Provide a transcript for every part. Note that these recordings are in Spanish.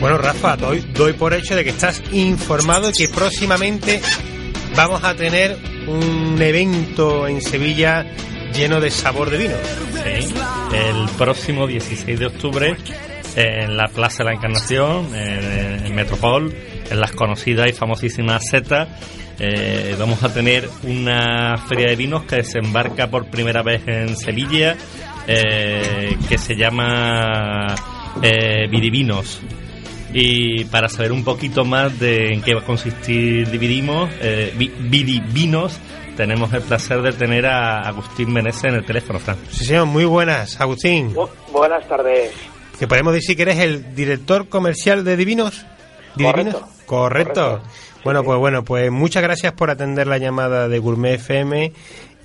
Bueno, Rafa, doy, doy por hecho de que estás informado y que próximamente vamos a tener un evento en Sevilla lleno de sabor de vino. El próximo 16 de octubre en la Plaza de la Encarnación, en, Metropol, en las conocidas y famosísimas setas, eh, vamos a tener una feria de vinos que desembarca por primera vez en Sevilla, eh, que se llama eh. Y para saber un poquito más de en qué va a consistir Dividimos, eh, Vidivinos, tenemos el placer de tener a Agustín Menezes en el teléfono, Fran. Sí, señor, muy buenas, Agustín. buenas tardes. Que podemos decir que eres el director comercial de Divinos. Correcto. Correcto. Bueno, pues bueno, pues muchas gracias por atender la llamada de Gourmet FM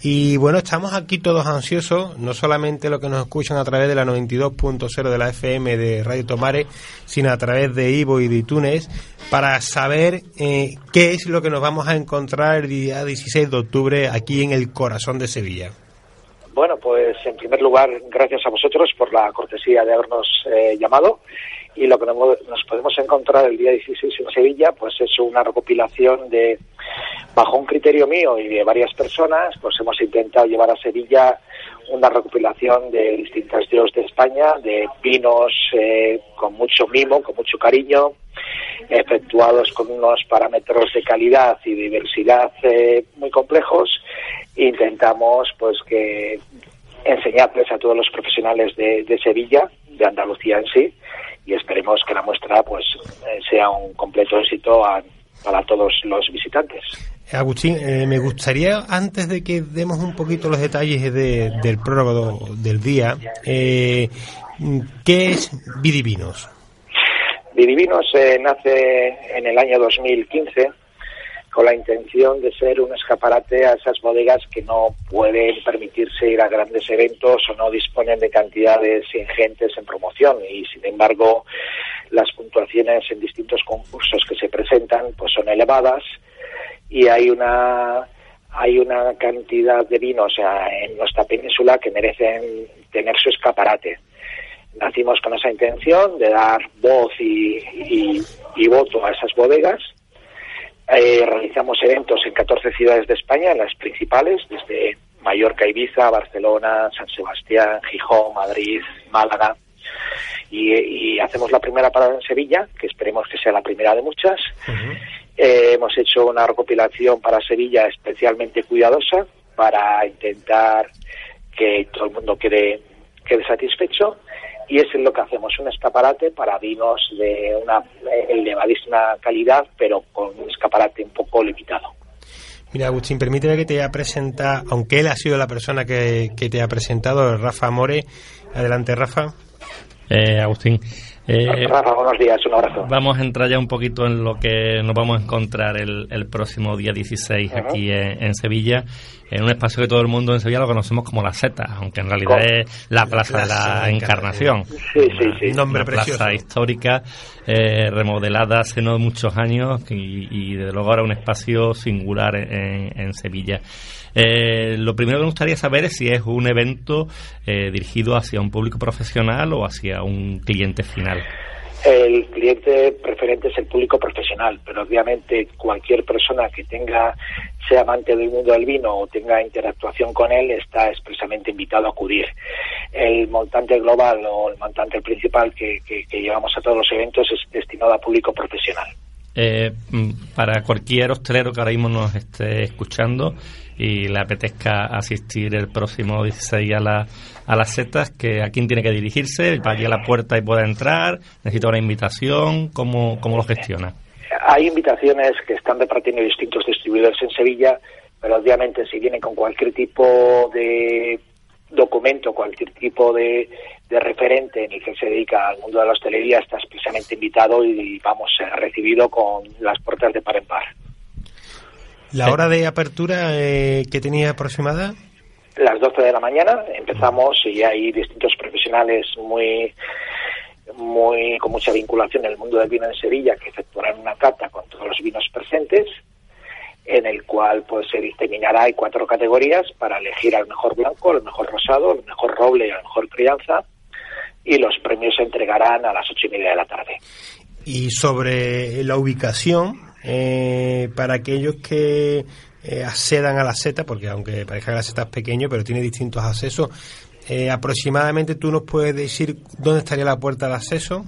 y bueno, estamos aquí todos ansiosos, no solamente lo que nos escuchan a través de la 92.0 de la FM de Radio Tomare, sino a través de Ivo y de iTunes, para saber eh, qué es lo que nos vamos a encontrar el día 16 de octubre aquí en el corazón de Sevilla. Bueno, pues en primer lugar, gracias a vosotros por la cortesía de habernos eh, llamado y lo que nos podemos encontrar el día 16 en Sevilla pues es una recopilación de bajo un criterio mío y de varias personas pues hemos intentado llevar a Sevilla una recopilación de distintas dios de España de vinos eh, con mucho mimo con mucho cariño efectuados con unos parámetros de calidad y diversidad eh, muy complejos intentamos pues que enseñarles a todos los profesionales de, Sevilla de Andalucía en sí y esperemos que la muestra pues eh, sea un completo éxito para todos los visitantes. Agustín, eh, me gustaría, antes de que demos un poquito los detalles del prólogo del día, eh, ¿qué es Vidivinos? Vidivinos nace en el año 2015 con la intención de ser un escaparate a esas bodegas que no pueden permitirse ir a grandes eventos o no disponen de cantidades ingentes en promoción y sin embargo las puntuaciones en distintos concursos que se presentan pues son elevadas y hay una hay una cantidad de vinos en nuestra península que merecen tener su escaparate. Nacimos con esa intención de dar voz y voto a esas bodegas eh, realizamos eventos en 14 ciudades de España, las principales, desde Mallorca, Ibiza, Barcelona, San Sebastián, Gijón, Madrid, Málaga. Y, hacemos la primera parada en Sevilla, que esperemos que sea la primera de muchas. Eh, hemos hecho una recopilación para Sevilla especialmente cuidadosa para intentar que todo el mundo quede, quede satisfecho y es lo que hacemos, un escaparate para vinos de una elevadísima calidad, pero con un escaparate un poco limitado. Mira, Agustín, permíteme que te haya presentado, aunque él ha sido la persona que, que te ha presentado, Rafa More. Adelante, Rafa. Eh, Agustín, eh, buenos días, un abrazo. Vamos a entrar ya un poquito en lo que nos vamos a encontrar el, el próximo día 16 aquí en, Sevilla, en un espacio que todo el mundo en Sevilla lo conocemos como la Z, aunque en realidad es la Plaza, de la Encarnación. Sí, sí, sí. Una, nombre plaza histórica, eh, remodelada hace no muchos años y, y, desde luego ahora un espacio singular en, en Sevilla. Eh, lo primero que me gustaría saber es si es un evento eh, dirigido hacia un público profesional o hacia un cliente final. El cliente preferente es el público profesional, pero obviamente cualquier persona que tenga, sea amante del mundo del vino o tenga interactuación con él, está expresamente invitado a acudir. El montante global o el montante principal que, que llevamos a todos los eventos es destinado a público profesional. Eh, mm, para cualquier hostelero que ahora mismo nos esté escuchando y le apetezca asistir el próximo 16 a, la, a las setas, que ¿a quién tiene que dirigirse? ¿Vaya a la puerta y pueda entrar? ¿Necesita una invitación? ¿Cómo, cómo lo gestiona? Hay invitaciones que están repartiendo distintos distribuidores en Sevilla, pero obviamente si viene con cualquier tipo de documento, cualquier tipo de, de referente en el que se dedica al mundo de la hostelería está especialmente invitado y, vamos, ha recibido con las puertas de par en par. ¿La hora de apertura eh, que tenía aproximada? Las 12 de la mañana empezamos y hay distintos profesionales muy muy con mucha vinculación en el mundo del vino en Sevilla que efectuarán una cata con todos los vinos presentes en el cual pues se disseminará hay cuatro categorías para elegir al mejor blanco, al mejor rosado, al mejor roble y al mejor crianza y los premios se entregarán a las ocho y media de la tarde. Y sobre la ubicación, eh, para aquellos que eh, accedan a la seta, porque aunque parezca que la seta es pequeño, pero tiene distintos accesos, eh, aproximadamente tú nos puedes decir dónde estaría la puerta de acceso.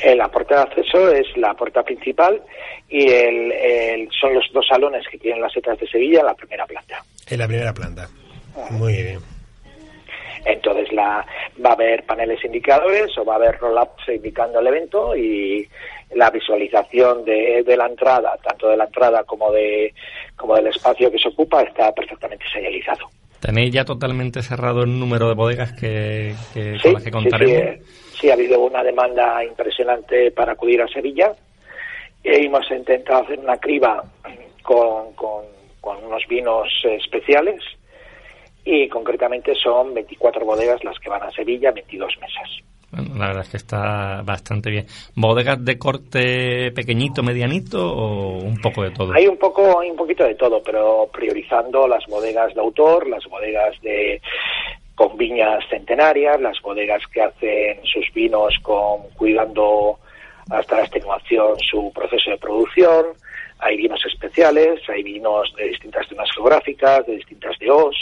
Eh, la puerta de acceso es la puerta principal y el, son los dos salones que tienen las setas de Sevilla en la primera planta. En la primera planta. Muy bien. Entonces la, va a haber paneles indicadores o va a haber roll-ups indicando el evento y la visualización de, de, la entrada, tanto de la entrada como, de, como del espacio que se ocupa, está perfectamente señalizado. ¿Tenéis ya totalmente cerrado el número de bodegas que, con las que contaremos? Sí, ha habido una demanda impresionante para acudir a Sevilla. Y hemos intentado hacer una criba con, con, con unos vinos especiales y concretamente son 24 bodegas las que van a Sevilla, 22 mesas. Bueno, la verdad es que está bastante bien. ¿Bodegas de corte pequeñito, medianito o un poco de todo? Hay un poco, hay un poquito de todo, pero priorizando las bodegas de autor, las bodegas de con viñas centenarias, las bodegas que hacen sus vinos con cuidando hasta la extenuación su proceso de producción. Hay vinos especiales, hay vinos de distintas zonas geográficas, de distintas DOs.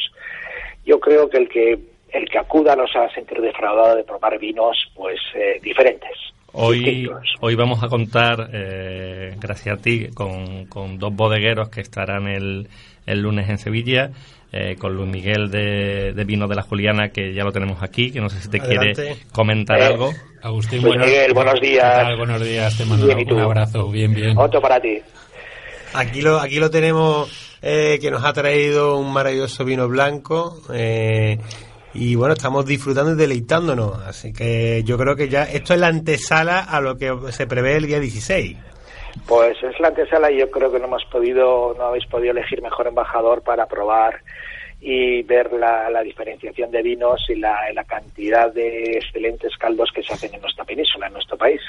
Yo creo que el que el que acuda no se va a sentir defraudado de probar vinos pues eh, diferentes. Hoy, hoy vamos a contar, eh, gracias a ti, con, con, dos bodegueros que estarán el, el lunes en Sevilla, eh, con Luis Miguel de, de Vino de la Juliana, que ya lo tenemos aquí, que no sé si te quiere comentar algo. Agustín, Luis Miguel, buenos días. Buenos días, te mando un abrazo, bien, bien. Otro para ti. Aquí lo, aquí lo tenemos, que nos ha traído un maravilloso vino blanco. Eh, y bueno, estamos disfrutando y deleitándonos. Así que yo creo que ya esto es la antesala a lo que se prevé el día 16. Pues es la antesala y yo creo que no hemos podido, no habéis podido elegir mejor embajador para probar y ver la, diferenciación de vinos y la, la, cantidad de excelentes caldos que se hacen en nuestra península, en nuestro país.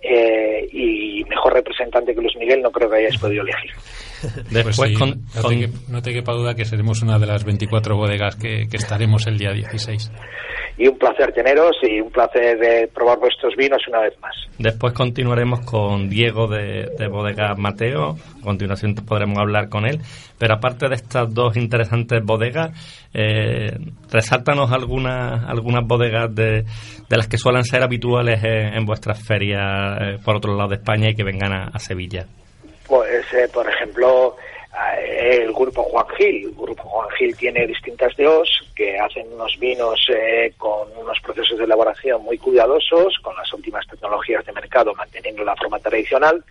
Eh, y mejor representante que Luis Miguel no creo que hayáis podido elegir. Después pues no, te, quepa duda que seremos una de las 24 bodegas que, estaremos el día 16. Y un placer teneros y un placer de probar vuestros vinos una vez más. Después continuaremos con Diego de, Bodega Mateo. A continuación podremos hablar con él. Pero aparte de estas dos interesantes bodegas, eh, resáltanos algunas, algunas bodegas de, de las que suelen ser habituales en, vuestras ferias eh, por otro lado de España y que vengan a Sevilla. Pues, eh, por ejemplo, eh, el grupo Juan Gil. El grupo Juan Gil tiene distintas DOs que hacen unos vinos eh, con unos procesos de elaboración muy cuidadosos, con las últimas tecnologías de mercado, manteniendo la forma tradicional.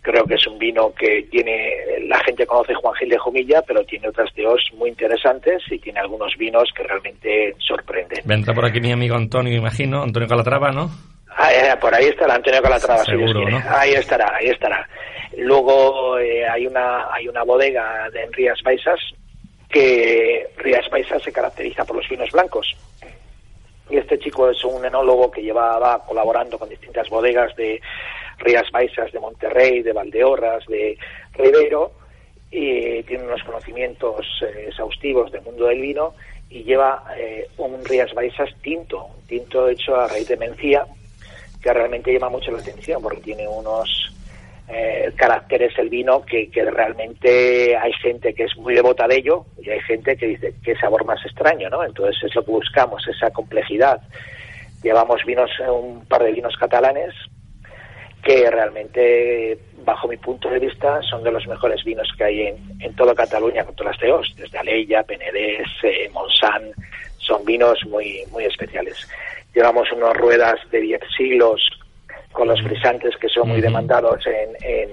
Creo que es un vino que tiene, la gente conoce Juan Gil de Jumilla, pero tiene otras DOs muy interesantes y tiene algunos vinos que realmente sorprenden. Vendrá por aquí mi amigo Antonio, imagino, Antonio Calatrava, ¿no? Ah, por ahí estará Antonio Calatrava. Seguro, ¿no? Ahí estará, ahí estará. Luego eh, hay una hay una bodega de en Rías Baixas que Rías Baixas se caracteriza por los vinos blancos. Y este chico es un enólogo que llevaba colaborando con distintas bodegas de Rías Baixas, de Monterrey, de Valdeorras, de Rivero, y tiene unos conocimientos eh, exhaustivos del mundo del vino y lleva eh, un Rías Baixas tinto, un tinto hecho a raíz de mencía, que realmente llama mucho la atención porque tiene unos eh, caracteres el vino que, realmente hay gente que es muy devota de ello y hay gente que dice qué sabor más extraño, ¿no? Entonces es lo que buscamos, esa complejidad. Llevamos vinos, un par de vinos catalanes que realmente, bajo mi punto de vista, son de los mejores vinos que hay en, toda Cataluña, con todas las teos, desde Aleya, Penedés, eh, son vinos muy, muy especiales. Llevamos unas ruedas de 10 siglos con los frisantes que son muy demandados en,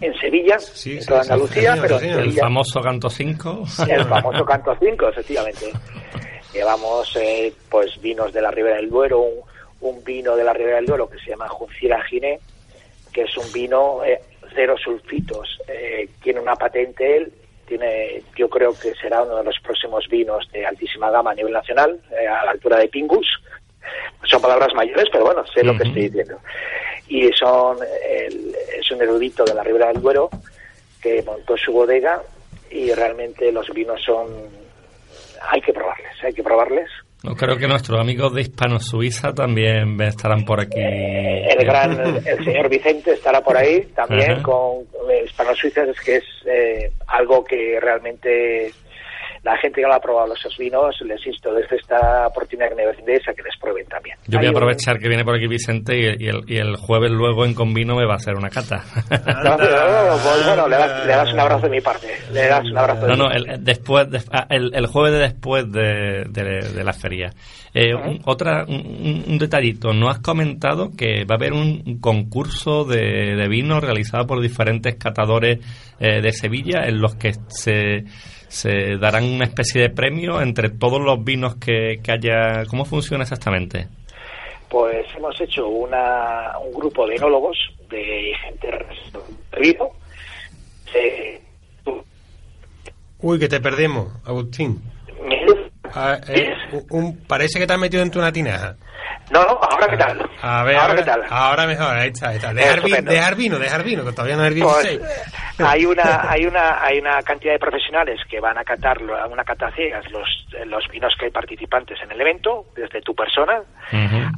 en, Sevilla, en toda Andalucía, pero el famoso canto 5. El famoso canto 5, efectivamente. Llevamos eh, pues vinos de la Ribera del Duero, un, vino de la Ribera del Duero que se llama Juncira Giné, que es un vino eh, cero sulfitos. Eh, tiene una patente él, tiene, yo creo que será uno de los próximos vinos de altísima gama a nivel nacional, a la altura de Pingus son palabras mayores, pero bueno, sé lo que estoy diciendo. Y son es un erudito de la Ribera del Duero que montó su bodega y realmente los vinos son hay que probarles, hay que probarles No, creo que nuestros amigos de Hispano Suiza también estarán por aquí. El gran, el señor Vicente estará por ahí también con Hispano Suiza, es que es eh, algo que realmente la gente que lo ha probado los vinos, les insto desde esta oportunidad que me a que les prueben también. Yo voy a aprovechar que viene por aquí Vicente y, el, y, el, jueves luego en Convino me va a hacer una cata. No, pues bueno, le das, un abrazo de mi parte. Le das un abrazo no, no, el, después, ah, el, jueves de después de, de, la feria. Eh, un, otra, un, detallito, no has comentado que va a haber un concurso de, de vino realizado por diferentes catadores eh, de Sevilla en los que se se darán una especie de premio entre todos los vinos que, haya. ¿Cómo funciona exactamente? Pues hemos hecho una, un grupo de enólogos de gente río. Uy, que te perdemos, Agustín. Ah, eh, parece que te has metido en tu tinaja. No, no, ahora qué tal. A ver, ahora, qué tal. Ahora mejor, ahí está, ahí está. Dejar, vino, dejar vino, que todavía no es el 16. Pues, hay una, hay una, hay una cantidad de profesionales que van a catar a una cata ciegas los, los vinos que hay participantes en el evento, desde tu persona,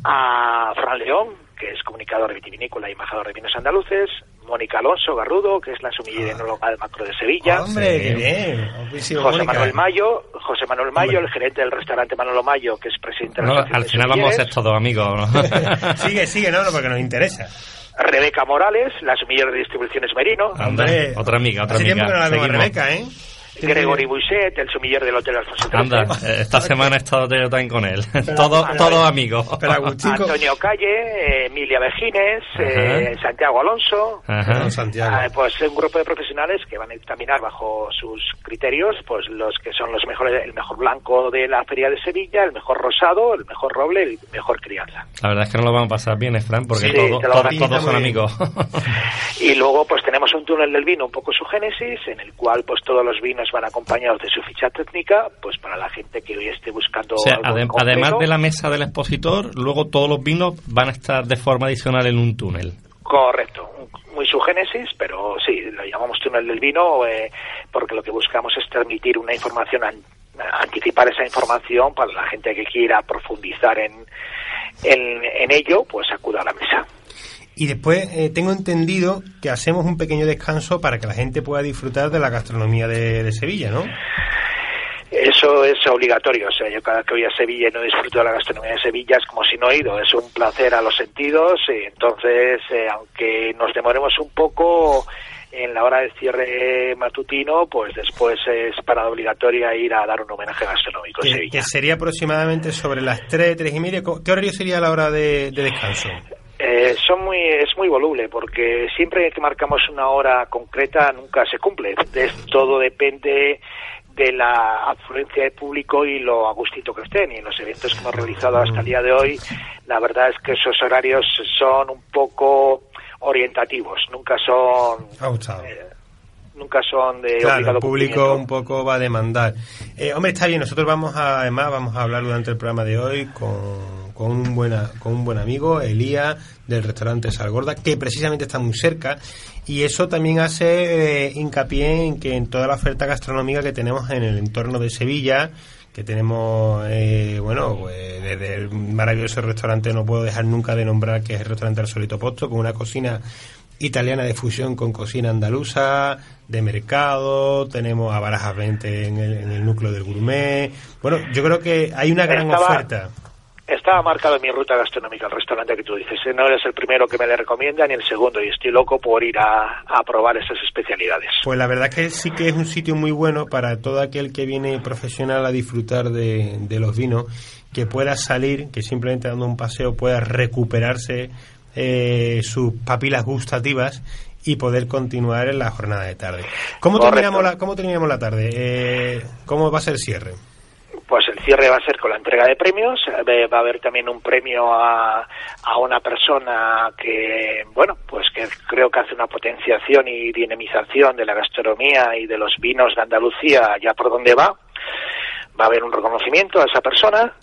a Fran León, que es comunicador vitivinícola y embajador de vinos andaluces, Mónica Alonso Garrudo, que es la sumiller ah. del Macro de Sevilla. ¡Hombre, qué bien! José Manuel Mayo, José Manuel Mayo, el gerente del restaurante Manolo Mayo, que es presidente de la Al final vamos a ser todos amigos, ¿no? sigue, sigue, no, no, porque nos interesa. Rebeca Morales, la sumiller de distribuciones Merino. Hombre, otra amiga, otra amiga. Tiempo que no la Rebeca, ¿eh? Gregory Buiset, el sumiller del Hotel Alfonso Anda, eh, esta semana he estado también con él. Todos todo amigos. Antonio Calle, Emilia Vejines, eh, Santiago Alonso. Santiago. Ah, pues un grupo de profesionales que van a examinar bajo sus criterios pues los que son los mejores, el mejor blanco de la Feria de Sevilla, el mejor rosado, el mejor roble, el mejor crianza. La verdad es que no lo vamos a pasar bien, Fran, porque todos son amigos. y luego pues tenemos túnel del vino, un poco su génesis, en el cual pues todos los vinos van acompañados de su ficha técnica, pues para la gente que hoy esté buscando. además de la mesa del expositor, luego todos los vinos van a estar de forma adicional en un túnel. Correcto, muy su génesis, pero sí, lo llamamos túnel del vino eh, porque lo que buscamos es transmitir una información, anticipar esa información para la gente que quiera profundizar en, en, en ello, pues acuda a la mesa. Y después eh, tengo entendido que hacemos un pequeño descanso para que la gente pueda disfrutar de la gastronomía de, Sevilla, ¿no? Eso es obligatorio. O sea, yo cada que voy a Sevilla y no disfruto de la gastronomía de Sevilla es como si no he ido. Es un placer a los sentidos. Y entonces, eh, aunque nos demoremos un poco en la hora del cierre matutino, pues después es parada obligatoria ir a dar un homenaje gastronómico en Sevilla. Que sería aproximadamente sobre las 3, 3 y media. ¿Qué horario sería la hora de descanso? Eh, son muy, es muy voluble porque siempre que marcamos una hora concreta nunca se cumple. todo depende de la afluencia de público y lo agustito que estén. Y en los eventos que hemos realizado hasta el día de hoy, la verdad es que esos horarios son un poco orientativos, nunca son... Eh, nunca son de claro, el público un poco va a demandar. Eh, hombre, está bien, nosotros vamos a, además, vamos a hablar durante el programa de hoy con con un, buena, con un buen amigo, Elías, del restaurante Salgorda, que precisamente está muy cerca. Y eso también hace eh, hincapié en que en toda la oferta gastronómica que tenemos en el entorno de Sevilla, que tenemos, eh, bueno, pues desde el maravilloso restaurante, no puedo dejar nunca de nombrar que es el restaurante El Solito Posto, con una cocina italiana de fusión con cocina andaluza, de mercado, tenemos a Barajas 20 en el, en el núcleo del gourmet. Bueno, yo creo que hay una gran oferta estaba marcado en mi ruta gastronómica el restaurante que tú dices. ¿eh? No eres el primero que me le recomienda ni el segundo y estoy loco por ir a, probar esas especialidades. Pues la verdad que sí que es un sitio muy bueno para todo aquel que viene profesional a disfrutar de, los vinos, que pueda salir, que simplemente dando un paseo pueda recuperarse eh, sus papilas gustativas y poder continuar en la jornada de tarde. ¿Cómo, terminamos la, cómo terminamos la tarde? Eh, ¿Cómo va a ser el cierre? Pues el cierre va a ser con la entrega de premios, eh, va a haber también un premio a, a una persona que, bueno, pues que creo que hace una potenciación y dinamización de la gastronomía y de los vinos de Andalucía ya por donde va. Va a haber un reconocimiento a esa persona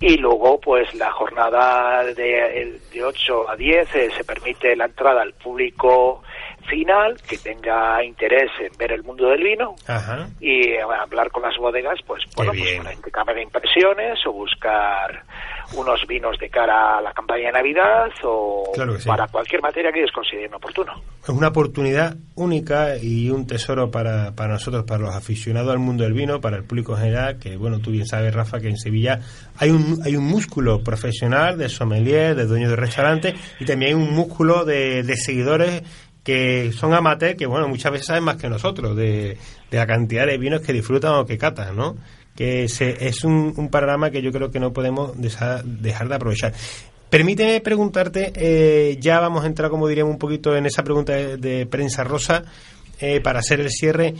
y luego pues la jornada de, de 8 a 10 eh, se permite la entrada al público final que tenga interés en ver el mundo del vino y eh, hablar con las bodegas, pues bueno, pues para intercambio de impresiones o buscar unos vinos de cara a la campaña de Navidad o para cualquier materia que ellos consideren oportuno. Es una oportunidad única y un tesoro para, para nosotros, para los aficionados al mundo del vino, para el público en general, que bueno, tú bien sabes, Rafa, que en Sevilla hay un, hay un músculo profesional de sommelier, de dueños de restaurantes y también hay un músculo de, de seguidores que son amateurs, que bueno, muchas veces saben más que nosotros de, de la cantidad de vinos que disfrutan o que catan, ¿no? Que se, es un, un, panorama que yo creo que no podemos dejar, de aprovechar. Permíteme preguntarte, eh, ya vamos a entrar, como diríamos, un poquito en esa pregunta de, prensa rosa, eh, para hacer el cierre.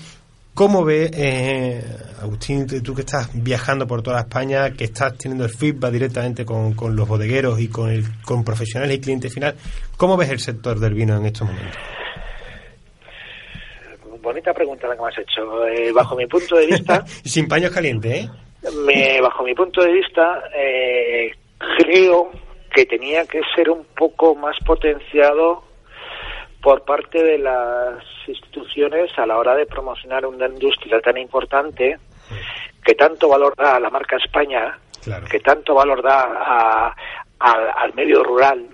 ¿Cómo ve, eh, Agustín, tú que estás viajando por toda España, que estás teniendo el feedback directamente con, con los bodegueros y con, el, con profesionales y clientes final, ¿cómo ves el sector del vino en estos momentos? Bonita pregunta la que me has hecho. Eh, bajo mi punto de vista... Sin paños calientes, ¿eh? Me, bajo mi punto de vista, eh, creo que tenía que ser un poco más potenciado por parte de las instituciones a la hora de promocionar una industria tan importante que tanto valor da a la marca España, que tanto valor da al medio rural.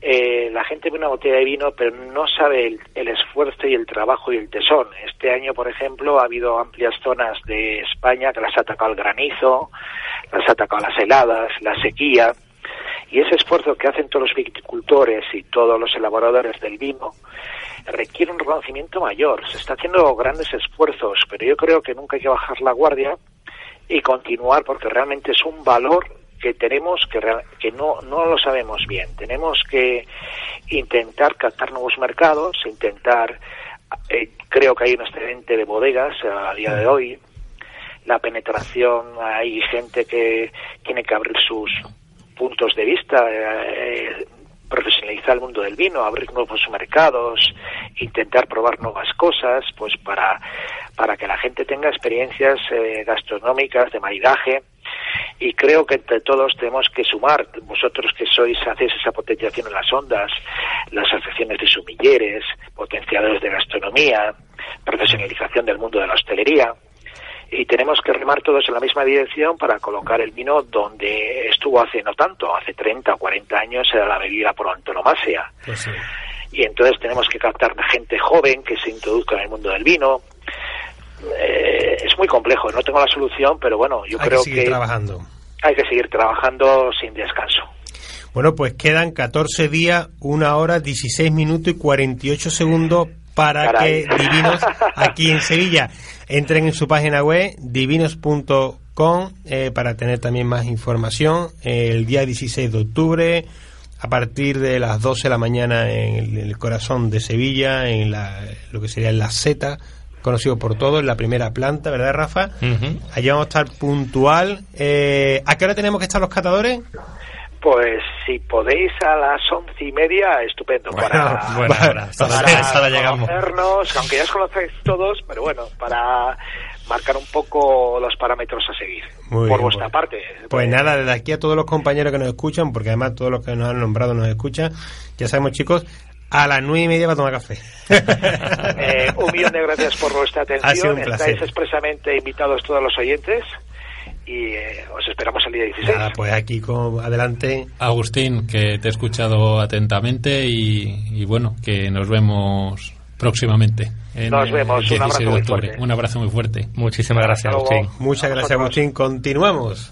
Eh, la gente ve una botella de vino, pero no sabe el, esfuerzo y el trabajo y el tesón. Este año, por ejemplo, ha habido amplias zonas de España que las ha atacado el granizo, las ha atacado las heladas, la sequía y ese esfuerzo que hacen todos los viticultores y todos los elaboradores del vino requiere un reconocimiento mayor. Se está haciendo grandes esfuerzos, pero yo creo que nunca hay que bajar la guardia y continuar porque realmente es un valor que tenemos que, que no, no lo sabemos bien. Tenemos que intentar captar nuevos mercados, intentar, eh, creo que hay un excedente de bodegas a día de hoy, la penetración, hay gente que tiene que abrir sus puntos de vista, eh, profesionalizar el mundo del vino, abrir nuevos mercados, intentar probar nuevas cosas, pues para, para que la gente tenga experiencias eh, gastronómicas de maridaje. Y creo que entre todos tenemos que sumar, vosotros que sois, hacéis esa potenciación en las ondas, las asociaciones de sumilleres, potenciadores de gastronomía, profesionalización del mundo de la hostelería, y tenemos que remar todos en la misma dirección para colocar el vino donde estuvo hace no tanto, hace 30 o 40 años era la bebida por antonomasia. Pues y entonces tenemos que captar gente joven que se introduzca en el mundo del vino. Eh, es muy complejo, no tengo la solución, pero bueno, yo creo que, trabajando. hay que seguir trabajando sin descanso. Bueno, pues quedan 14 días, 1 hora, 16 minutos y 48 segundos para que Divinos aquí en Sevilla entren en su página web divinos.com eh, para tener también más información. el día 16 de octubre, a partir de las 12 de la mañana en el, corazón de Sevilla, en la, lo que sería la Z, conocido por todos, en la primera planta, ¿verdad, Rafa? Allí vamos a estar puntual. Eh, ¿A qué hora tenemos que estar los catadores? Pues si podéis a las once y media, estupendo. para, bueno, para, llegamos. aunque ya os conocéis todos, pero bueno, para marcar un poco los parámetros a seguir por vuestra parte. Pues nada, desde aquí a todos los compañeros que nos escuchan, porque además todos los que nos han nombrado nos escuchan, ya sabemos chicos, a las nueve y media va a tomar café. Eh, un millón de gracias por vuestra atención. Estáis expresamente invitados todos los oyentes y eh, os esperamos el día 16. pues aquí con, adelante. Agustín, que te he escuchado atentamente y, bueno, que nos vemos próximamente. nos vemos. un abrazo, un abrazo muy fuerte. Muchísimas gracias, Agustín. Muchas gracias, Agustín. Continuamos.